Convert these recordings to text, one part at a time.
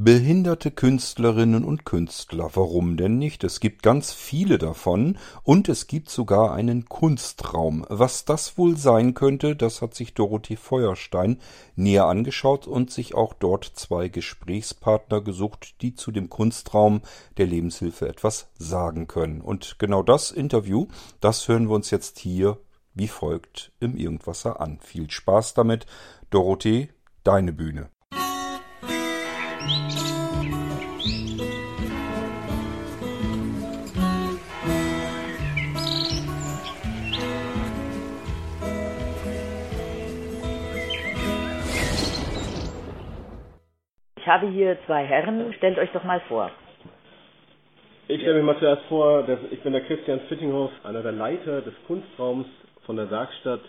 Behinderte Künstlerinnen und Künstler, warum denn nicht? Es gibt ganz viele davon und es gibt sogar einen Kunstraum. Was das wohl sein könnte, das hat sich Dorothee Feuerstein näher angeschaut und sich auch dort zwei Gesprächspartner gesucht, die zu dem Kunstraum der Lebenshilfe etwas sagen können. Und genau das Interview, das hören wir uns jetzt hier wie folgt im Irgendwasser an. Viel Spaß damit. Dorothee, deine Bühne. Habe hier zwei Herren. Stellt euch doch mal vor. Ich stelle mich mal zuerst vor, ich bin der Christian Fittinghoff, einer der Leiter des Kunstraums von der Werkstatt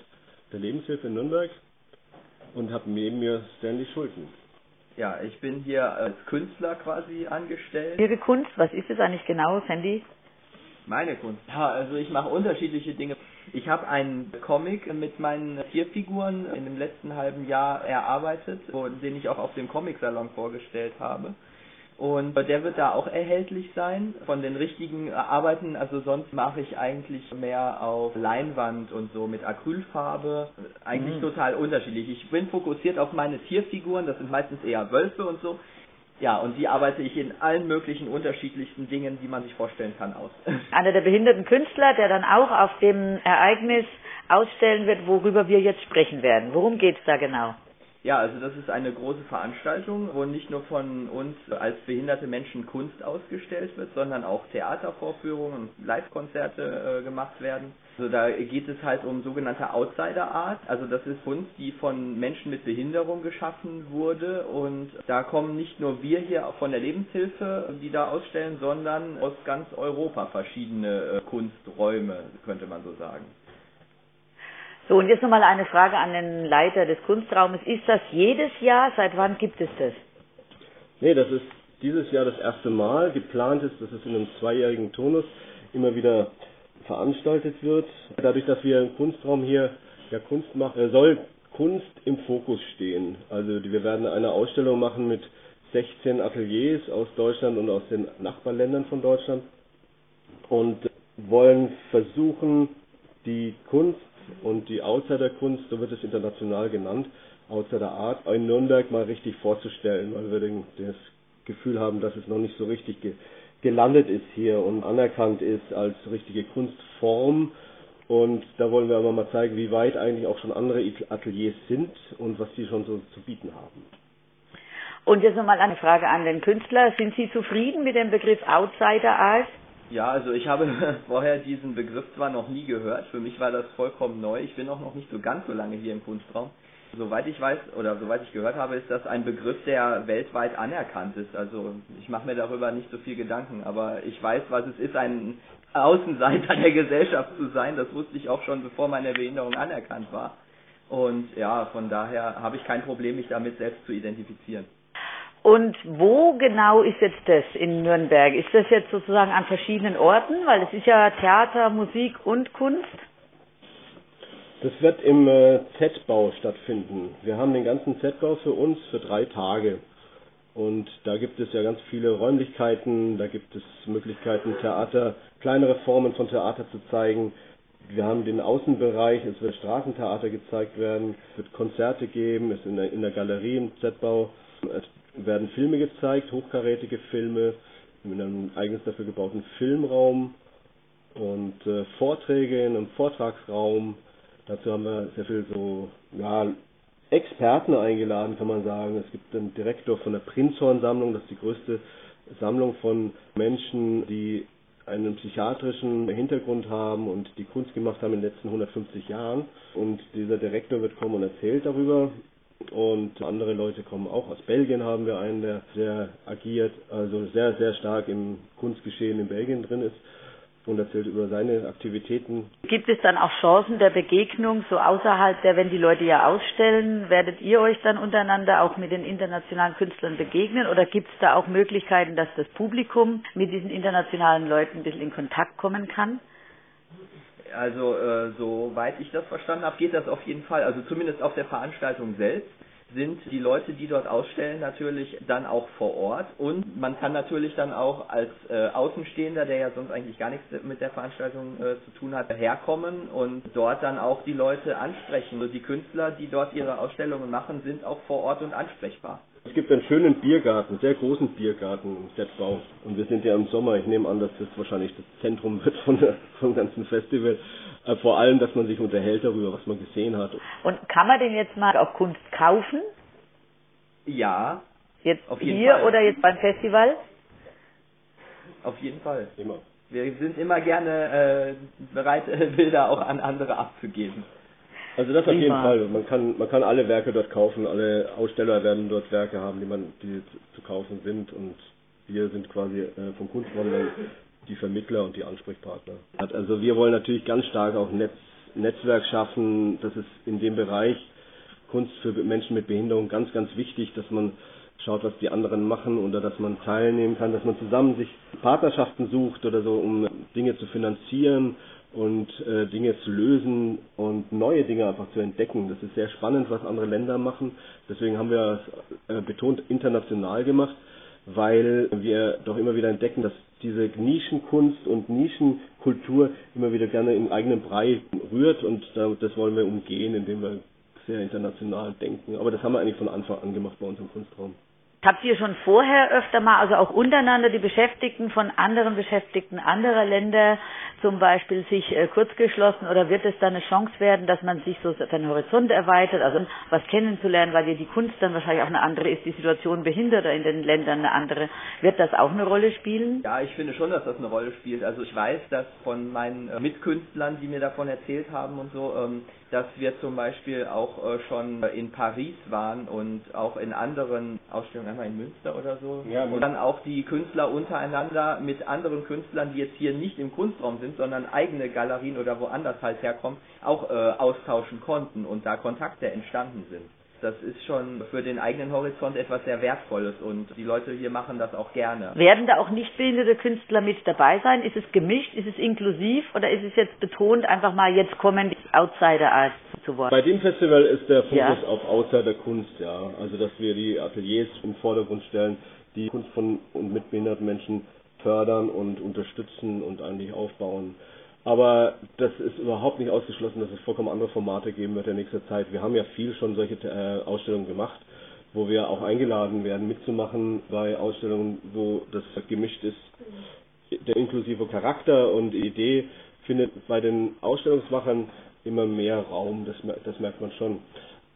der Lebenshilfe in Nürnberg und habe neben mir Stanley Schulten. Ja, ich bin hier als Künstler quasi angestellt. Ihre Kunst, was ist es eigentlich genau, Sandy? Meine Kunst. Ja, also ich mache unterschiedliche Dinge. Ich habe einen Comic mit meinen Tierfiguren in dem letzten halben Jahr erarbeitet, den ich auch auf dem Comic-Salon vorgestellt habe. Und der wird da auch erhältlich sein. Von den richtigen Arbeiten, also sonst mache ich eigentlich mehr auf Leinwand und so mit Acrylfarbe. Eigentlich mhm. total unterschiedlich. Ich bin fokussiert auf meine Tierfiguren, das sind meistens eher Wölfe und so. Ja, und die arbeite ich in allen möglichen unterschiedlichsten Dingen, die man sich vorstellen kann, aus. Einer der behinderten Künstler, der dann auch auf dem Ereignis ausstellen wird, worüber wir jetzt sprechen werden. Worum geht's da genau? Ja, also das ist eine große Veranstaltung, wo nicht nur von uns als behinderte Menschen Kunst ausgestellt wird, sondern auch Theatervorführungen und Live-Konzerte äh, gemacht werden. Also da geht es halt um sogenannte Outsider Art. Also das ist Kunst, die von Menschen mit Behinderung geschaffen wurde und da kommen nicht nur wir hier von der Lebenshilfe, die da ausstellen, sondern aus ganz Europa verschiedene äh, Kunsträume, könnte man so sagen. So, und jetzt nochmal eine Frage an den Leiter des Kunstraumes. Ist das jedes Jahr? Seit wann gibt es das? Nee, das ist dieses Jahr das erste Mal. Geplant ist, dass es in einem zweijährigen Tonus immer wieder veranstaltet wird. Dadurch, dass wir im Kunstraum hier ja Kunst machen, äh, soll Kunst im Fokus stehen. Also wir werden eine Ausstellung machen mit 16 Ateliers aus Deutschland und aus den Nachbarländern von Deutschland und wollen versuchen, die Kunst und die Outsider-Kunst, so wird es international genannt, Outsider Art, in Nürnberg mal richtig vorzustellen, weil wir das Gefühl haben, dass es noch nicht so richtig ge gelandet ist hier und anerkannt ist als richtige Kunstform. Und da wollen wir aber mal zeigen, wie weit eigentlich auch schon andere Ateliers sind und was sie schon so zu bieten haben. Und jetzt nochmal eine Frage an den Künstler. Sind Sie zufrieden mit dem Begriff Outsider Art? Ja, also ich habe vorher diesen Begriff zwar noch nie gehört, für mich war das vollkommen neu. Ich bin auch noch nicht so ganz so lange hier im Kunstraum. Soweit ich weiß oder soweit ich gehört habe, ist das ein Begriff, der weltweit anerkannt ist. Also ich mache mir darüber nicht so viel Gedanken, aber ich weiß, was es ist, ein Außenseiter der Gesellschaft zu sein. Das wusste ich auch schon, bevor meine Behinderung anerkannt war. Und ja, von daher habe ich kein Problem, mich damit selbst zu identifizieren. Und wo genau ist jetzt das in Nürnberg? Ist das jetzt sozusagen an verschiedenen Orten? Weil es ist ja Theater, Musik und Kunst. Das wird im äh, Z-Bau stattfinden. Wir haben den ganzen Z-Bau für uns für drei Tage. Und da gibt es ja ganz viele Räumlichkeiten, da gibt es Möglichkeiten, Theater, kleinere Formen von Theater zu zeigen. Wir haben den Außenbereich, es wird Straßentheater gezeigt werden, es wird Konzerte geben, es ist in der, in der Galerie im Z-Bau. Es werden Filme gezeigt, hochkarätige Filme, in einem eigens dafür gebauten Filmraum und äh, Vorträge in einem Vortragsraum. Dazu haben wir sehr viel so, ja, Experten eingeladen, kann man sagen. Es gibt einen Direktor von der Prinzhorn-Sammlung, das ist die größte Sammlung von Menschen, die einen psychiatrischen Hintergrund haben und die Kunst gemacht haben in den letzten 150 Jahren. Und dieser Direktor wird kommen und erzählt darüber. Und andere Leute kommen auch aus Belgien, haben wir einen, der sehr agiert, also sehr, sehr stark im Kunstgeschehen in Belgien drin ist und erzählt über seine Aktivitäten. Gibt es dann auch Chancen der Begegnung, so außerhalb der, wenn die Leute ja ausstellen, werdet ihr euch dann untereinander auch mit den internationalen Künstlern begegnen oder gibt es da auch Möglichkeiten, dass das Publikum mit diesen internationalen Leuten ein bisschen in Kontakt kommen kann? Also, äh, soweit ich das verstanden habe, geht das auf jeden Fall, also zumindest auf der Veranstaltung selbst. Sind die Leute, die dort ausstellen, natürlich dann auch vor Ort und man kann natürlich dann auch als äh, Außenstehender, der ja sonst eigentlich gar nichts mit der Veranstaltung äh, zu tun hat, herkommen und dort dann auch die Leute ansprechen. Also die Künstler, die dort ihre Ausstellungen machen, sind auch vor Ort und ansprechbar. Es gibt einen schönen Biergarten, sehr großen Biergarten im Settbau. Und wir sind ja im Sommer, ich nehme an, dass das wahrscheinlich das Zentrum wird von der, vom ganzen Festival. Äh, vor allem, dass man sich unterhält darüber, was man gesehen hat. Und kann man denn jetzt mal auch Kunst kaufen? Ja. Jetzt hier Fall. oder jetzt beim Festival? Auf jeden Fall. Immer. Wir sind immer gerne äh, bereit, Bilder auch an andere abzugeben. Also das auf jeden Fall. Man kann, man kann alle Werke dort kaufen, alle Aussteller werden dort Werke haben, die man, die zu kaufen sind und wir sind quasi äh, vom Kunstwandel die Vermittler und die Ansprechpartner. Also wir wollen natürlich ganz stark auch Netz, Netzwerk schaffen. Das ist in dem Bereich Kunst für Menschen mit Behinderung ganz, ganz wichtig, dass man schaut, was die anderen machen oder dass man teilnehmen kann, dass man zusammen sich Partnerschaften sucht oder so, um Dinge zu finanzieren und äh, Dinge zu lösen und neue Dinge einfach zu entdecken. Das ist sehr spannend, was andere Länder machen. Deswegen haben wir es äh, betont international gemacht, weil wir doch immer wieder entdecken, dass diese Nischenkunst und Nischenkultur immer wieder gerne im eigenen Brei rührt und das wollen wir umgehen, indem wir sehr international denken. Aber das haben wir eigentlich von Anfang an gemacht bei uns im Kunstraum. Habt ihr schon vorher öfter mal, also auch untereinander, die Beschäftigten von anderen Beschäftigten anderer Länder zum Beispiel sich äh, kurzgeschlossen oder wird es dann eine Chance werden, dass man sich so seinen Horizont erweitert, also was kennenzulernen, weil ja die Kunst dann wahrscheinlich auch eine andere ist, die Situation Behinderter in den Ländern eine andere. Wird das auch eine Rolle spielen? Ja, ich finde schon, dass das eine Rolle spielt. Also ich weiß, dass von meinen äh, Mitkünstlern, die mir davon erzählt haben und so, ähm, dass wir zum Beispiel auch äh, schon in Paris waren und auch in anderen Ausstellungen, einmal in Münster oder so. Ja, und dann auch die Künstler untereinander mit anderen Künstlern, die jetzt hier nicht im Kunstraum sind, sondern eigene Galerien oder woanders halt herkommen, auch äh, austauschen konnten und da Kontakte entstanden sind. Das ist schon für den eigenen Horizont etwas sehr Wertvolles und die Leute hier machen das auch gerne. Werden da auch nicht behinderte Künstler mit dabei sein? Ist es gemischt? Ist es inklusiv? Oder ist es jetzt betont, einfach mal jetzt kommen die Outsider als zu Wort? Bei dem Festival ist der Fokus ja. auf Outsider-Kunst, ja. Also, dass wir die Ateliers im Vordergrund stellen, die Kunst von und mit behinderten Menschen fördern und unterstützen und eigentlich aufbauen. Aber das ist überhaupt nicht ausgeschlossen, dass es vollkommen andere Formate geben wird in nächster Zeit. Wir haben ja viel schon solche äh, Ausstellungen gemacht, wo wir auch eingeladen werden, mitzumachen bei Ausstellungen, wo das gemischt ist. Der inklusive Charakter und Idee findet bei den Ausstellungsmachern immer mehr Raum, das, das merkt man schon.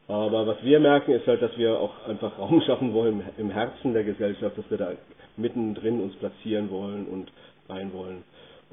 Aber was wir merken, ist halt, dass wir auch einfach Raum schaffen wollen im Herzen der Gesellschaft, dass wir da mittendrin uns platzieren wollen und rein wollen.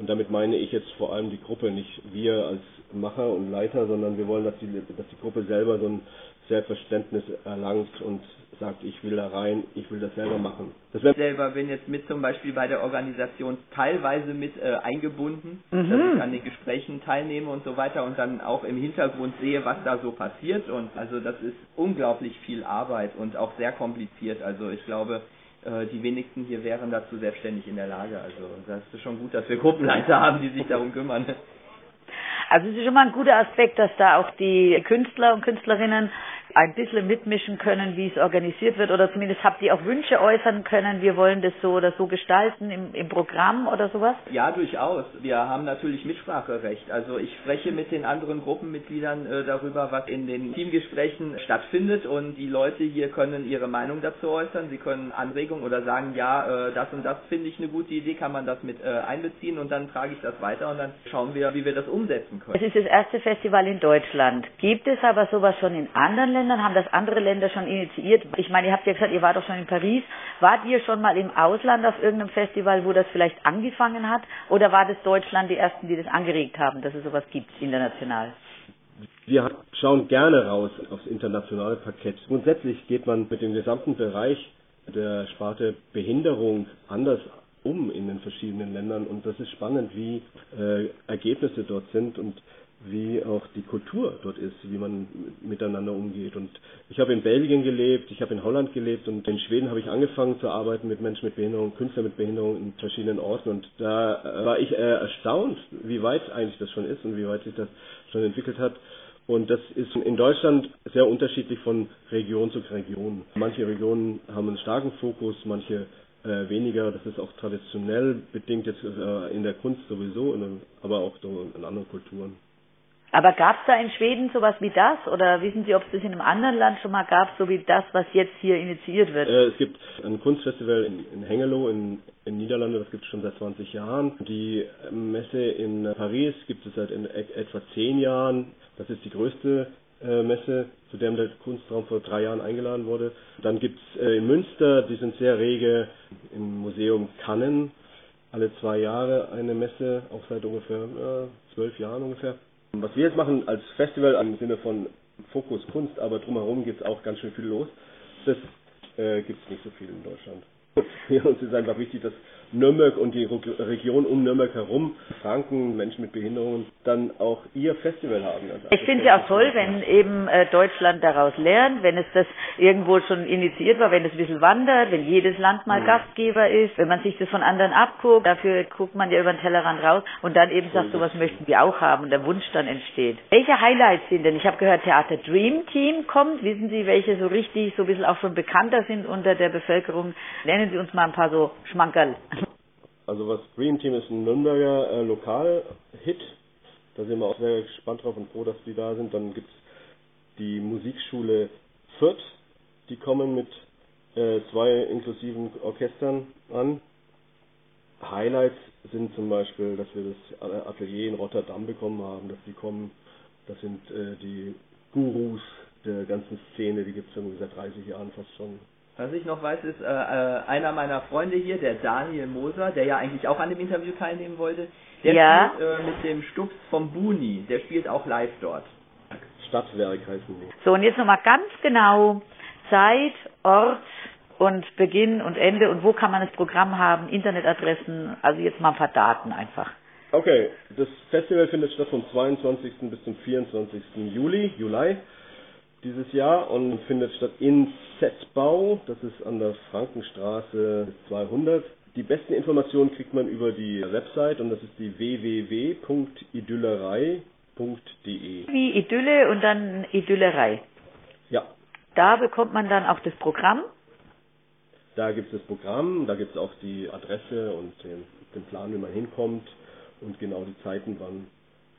Und damit meine ich jetzt vor allem die Gruppe, nicht wir als Macher und Leiter, sondern wir wollen, dass die, dass die Gruppe selber so ein Selbstverständnis erlangt und sagt, ich will da rein, ich will das selber machen. Das ich selber bin jetzt mit zum Beispiel bei der Organisation teilweise mit äh, eingebunden, mhm. dass ich an den Gesprächen teilnehme und so weiter und dann auch im Hintergrund sehe, was da so passiert und also das ist unglaublich viel Arbeit und auch sehr kompliziert. Also ich glaube, die wenigsten hier wären dazu selbstständig in der Lage. Also das ist schon gut, dass wir Gruppenleiter haben, die sich darum kümmern. Also es ist schon mal ein guter Aspekt, dass da auch die Künstler und Künstlerinnen ein bisschen mitmischen können, wie es organisiert wird oder zumindest habt ihr auch Wünsche äußern können, wir wollen das so oder so gestalten im, im Programm oder sowas? Ja, durchaus. Wir haben natürlich Mitspracherecht. Also ich spreche mit den anderen Gruppenmitgliedern äh, darüber, was in den Teamgesprächen stattfindet und die Leute hier können ihre Meinung dazu äußern. Sie können Anregungen oder sagen, ja, äh, das und das finde ich eine gute Idee, kann man das mit äh, einbeziehen und dann trage ich das weiter und dann schauen wir, wie wir das umsetzen können. Es ist das erste Festival in Deutschland. Gibt es aber sowas schon in anderen Ländern? Ländern? Haben das andere Länder schon initiiert? Ich meine, ihr habt ja gesagt, ihr wart doch schon in Paris. Wart ihr schon mal im Ausland auf irgendeinem Festival, wo das vielleicht angefangen hat? Oder war das Deutschland die Ersten, die das angeregt haben, dass es sowas gibt international? Wir schauen gerne raus aufs internationale Parkett. Grundsätzlich geht man mit dem gesamten Bereich der Sparte Behinderung anders um in den verschiedenen Ländern und das ist spannend, wie äh, Ergebnisse dort sind und wie auch die Kultur dort ist, wie man miteinander umgeht. Und ich habe in Belgien gelebt, ich habe in Holland gelebt und in Schweden habe ich angefangen zu arbeiten mit Menschen mit Behinderung, Künstlern mit Behinderung in verschiedenen Orten. Und da war ich äh, erstaunt, wie weit eigentlich das schon ist und wie weit sich das schon entwickelt hat. Und das ist in Deutschland sehr unterschiedlich von Region zu Region. Manche Regionen haben einen starken Fokus, manche äh, weniger. Das ist auch traditionell bedingt jetzt äh, in der Kunst sowieso, aber auch in anderen Kulturen. Aber gab es da in Schweden sowas wie das? Oder wissen Sie, ob es das in einem anderen Land schon mal gab, so wie das, was jetzt hier initiiert wird? Äh, es gibt ein Kunstfestival in, in Hengelo in, in Niederlande, das gibt es schon seit 20 Jahren. Die Messe in Paris gibt es seit in, etwa 10 Jahren. Das ist die größte äh, Messe, zu der der Kunstraum vor drei Jahren eingeladen wurde. Dann gibt es äh, in Münster, die sind sehr rege, im Museum Kannen, alle zwei Jahre eine Messe, auch seit ungefähr äh, zwölf Jahren ungefähr. Was wir jetzt machen als Festival im Sinne von Fokus Kunst, aber drumherum geht es auch ganz schön viel los. Das äh, gibt es nicht so viel in Deutschland. Für uns ist einfach wichtig, dass Nürnberg und die Region um Nürnberg herum, Franken, Menschen mit Behinderungen, dann auch ihr Festival haben. Also ich finde es ja auch toll, wenn eben äh, Deutschland daraus lernt, wenn es das irgendwo schon initiiert war, wenn es ein bisschen wandert, wenn jedes Land mal mhm. Gastgeber ist, wenn man sich das von anderen abguckt, dafür guckt man ja über den Tellerrand raus und dann eben sagt, sowas möchten wir auch haben und der Wunsch dann entsteht. Welche Highlights sind denn? Ich habe gehört, Theater Dream Team kommt. Wissen Sie, welche so richtig, so ein bisschen auch schon bekannter sind unter der Bevölkerung? Nennen Sie uns mal ein paar so Schmankerl. Also was Dream Team ist ein Nürnberger äh, Lokal-Hit. Da sind wir auch sehr gespannt drauf und froh, dass die da sind. Dann gibt es die Musikschule Fürth. Die kommen mit äh, zwei inklusiven Orchestern an. Highlights sind zum Beispiel, dass wir das Atelier in Rotterdam bekommen haben, dass die kommen. Das sind äh, die Gurus der ganzen Szene, die gibt es seit 30 Jahren fast schon. Was ich noch weiß, ist äh, äh, einer meiner Freunde hier, der Daniel Moser, der ja eigentlich auch an dem Interview teilnehmen wollte, der ja. spielt äh, mit dem Stups vom Buni, der spielt auch live dort. Stadtwerk heißen die. So, und jetzt nochmal ganz genau Zeit, Ort und Beginn und Ende und wo kann man das Programm haben, Internetadressen, also jetzt mal ein paar Daten einfach. Okay, das Festival findet statt vom 22. bis zum 24. Juli, Juli dieses Jahr und findet statt in Setbau, das ist an der Frankenstraße 200. Die besten Informationen kriegt man über die Website und das ist die www.idyllerei.de. Wie Idylle und dann Idyllerei. Ja. Da bekommt man dann auch das Programm. Da gibt es das Programm, da gibt es auch die Adresse und den, den Plan, wie man hinkommt und genau die Zeiten, wann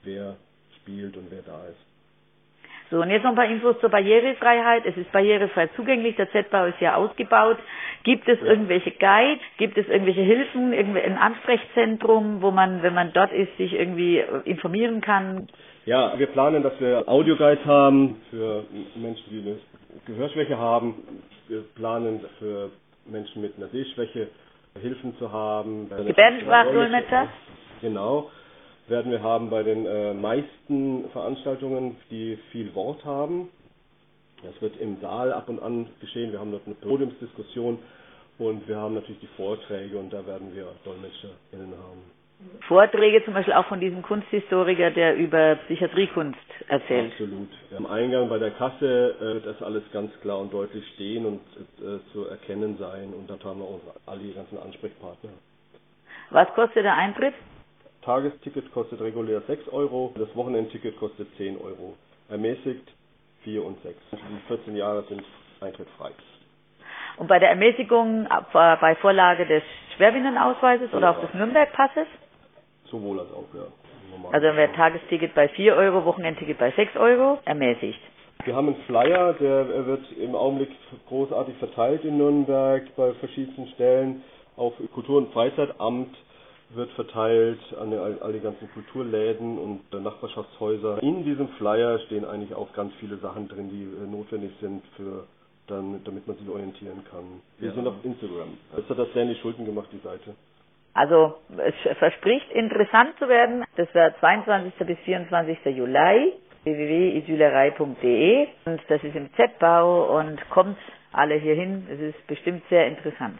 wer spielt und wer da ist. So, und jetzt noch ein paar Infos zur Barrierefreiheit. Es ist barrierefrei zugänglich, der Z-Bau ist ja ausgebaut. Gibt es irgendwelche Guide? Gibt es irgendwelche Hilfen? Irgendwie ein Ansprechzentrum, wo man, wenn man dort ist, sich irgendwie informieren kann? Ja, wir planen, dass wir Audioguides haben für Menschen, die eine Gehörschwäche haben. Wir planen für Menschen mit einer Sehschwäche Hilfen zu haben. Gebärdensprachdolmetscher? Genau werden wir haben bei den äh, meisten Veranstaltungen, die viel Wort haben. Das wird im Saal ab und an geschehen. Wir haben dort eine Podiumsdiskussion und wir haben natürlich die Vorträge und da werden wir DolmetscherInnen haben. Vorträge zum Beispiel auch von diesem Kunsthistoriker, der über Psychiatriekunst erzählt. Absolut. Am Eingang bei der Kasse äh, wird das alles ganz klar und deutlich stehen und äh, zu erkennen sein und dort haben wir auch alle die ganzen Ansprechpartner. Was kostet der Eintritt? Tagesticket kostet regulär 6 Euro, das Wochenendticket kostet 10 Euro. Ermäßigt 4 und 6. Die 14 Jahre sind eintrittfrei. Und bei der Ermäßigung bei Vorlage des Schwerbehindertenausweises ja. oder auch des Nürnberg-Passes? Sowohl als auch, ja. Normal also wäre Tagesticket bei 4 Euro, Wochenendticket bei 6 Euro, ermäßigt. Wir haben einen Flyer, der wird im Augenblick großartig verteilt in Nürnberg bei verschiedensten Stellen auf Kultur- und Freizeitamt wird verteilt an all die ganzen Kulturläden und Nachbarschaftshäuser. In diesem Flyer stehen eigentlich auch ganz viele Sachen drin, die äh, notwendig sind für dann, damit man sich orientieren kann. Wir ja. sind auf Instagram. Das hat das Sandy Schulden gemacht, die Seite. Also es verspricht interessant zu werden. Das wäre 22. bis 24. Juli www.isylerei.de und das ist im Z-Bau und kommt alle hierhin. Es ist bestimmt sehr interessant.